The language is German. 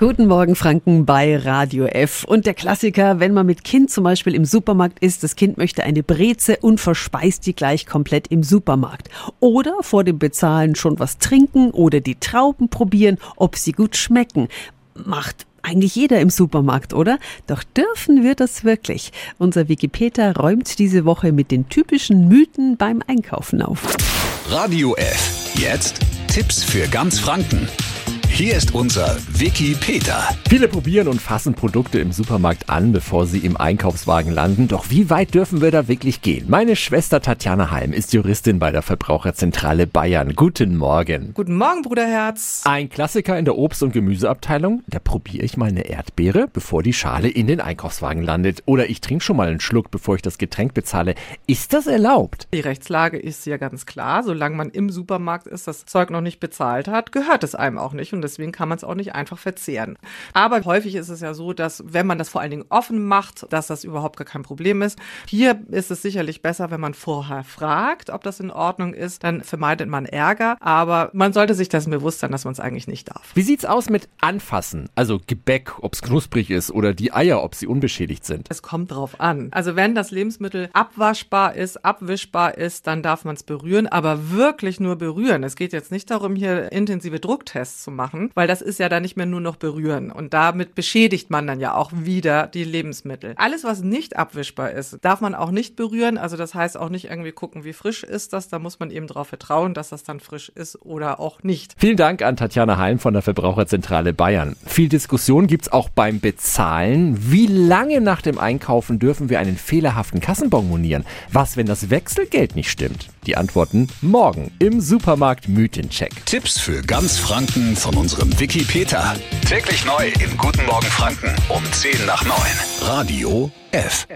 Guten Morgen, Franken bei Radio F. Und der Klassiker, wenn man mit Kind zum Beispiel im Supermarkt ist, das Kind möchte eine Breze und verspeist die gleich komplett im Supermarkt. Oder vor dem Bezahlen schon was trinken oder die Trauben probieren, ob sie gut schmecken. Macht eigentlich jeder im Supermarkt, oder? Doch dürfen wir das wirklich? Unser Wikipedia räumt diese Woche mit den typischen Mythen beim Einkaufen auf. Radio F. Jetzt Tipps für ganz Franken. Hier ist unser Wiki Peter. Viele probieren und fassen Produkte im Supermarkt an, bevor sie im Einkaufswagen landen. Doch wie weit dürfen wir da wirklich gehen? Meine Schwester Tatjana Heim ist Juristin bei der Verbraucherzentrale Bayern. Guten Morgen. Guten Morgen, Bruderherz. Ein Klassiker in der Obst- und Gemüseabteilung. Da probiere ich mal eine Erdbeere, bevor die Schale in den Einkaufswagen landet. Oder ich trinke schon mal einen Schluck, bevor ich das Getränk bezahle. Ist das erlaubt? Die Rechtslage ist ja ganz klar. Solange man im Supermarkt ist, das Zeug noch nicht bezahlt hat, gehört es einem auch nicht. Und deswegen kann man es auch nicht einfach verzehren. Aber häufig ist es ja so, dass wenn man das vor allen Dingen offen macht, dass das überhaupt gar kein Problem ist. Hier ist es sicherlich besser, wenn man vorher fragt, ob das in Ordnung ist, dann vermeidet man Ärger. Aber man sollte sich dessen bewusst sein, dass man es eigentlich nicht darf. Wie sieht's aus mit Anfassen? Also Gebäck, ob's knusprig ist oder die Eier, ob sie unbeschädigt sind? Es kommt drauf an. Also wenn das Lebensmittel abwaschbar ist, abwischbar ist, dann darf man es berühren, aber wirklich nur berühren. Es geht jetzt nicht darum, hier intensive Drucktests zu machen, weil das ist ja dann nicht mehr nur noch berühren. Und damit beschädigt man dann ja auch wieder die Lebensmittel. Alles, was nicht abwischbar ist, darf man auch nicht berühren. Also das heißt auch nicht irgendwie gucken, wie frisch ist das. Da muss man eben darauf vertrauen, dass das dann frisch ist oder auch nicht. Vielen Dank an Tatjana Heim von der Verbraucherzentrale Bayern. Viel Diskussion gibt's auch beim Bezahlen. Wie lange nach dem Einkaufen dürfen wir einen fehlerhaften Kassenbon monieren? Was, wenn das Wechselgeld nicht stimmt? Die Antworten morgen im Supermarkt Mythencheck. Tipps für ganz Franken von unserem Wiki Peter. Täglich neu im Guten Morgen Franken um 10 nach 9. Radio F.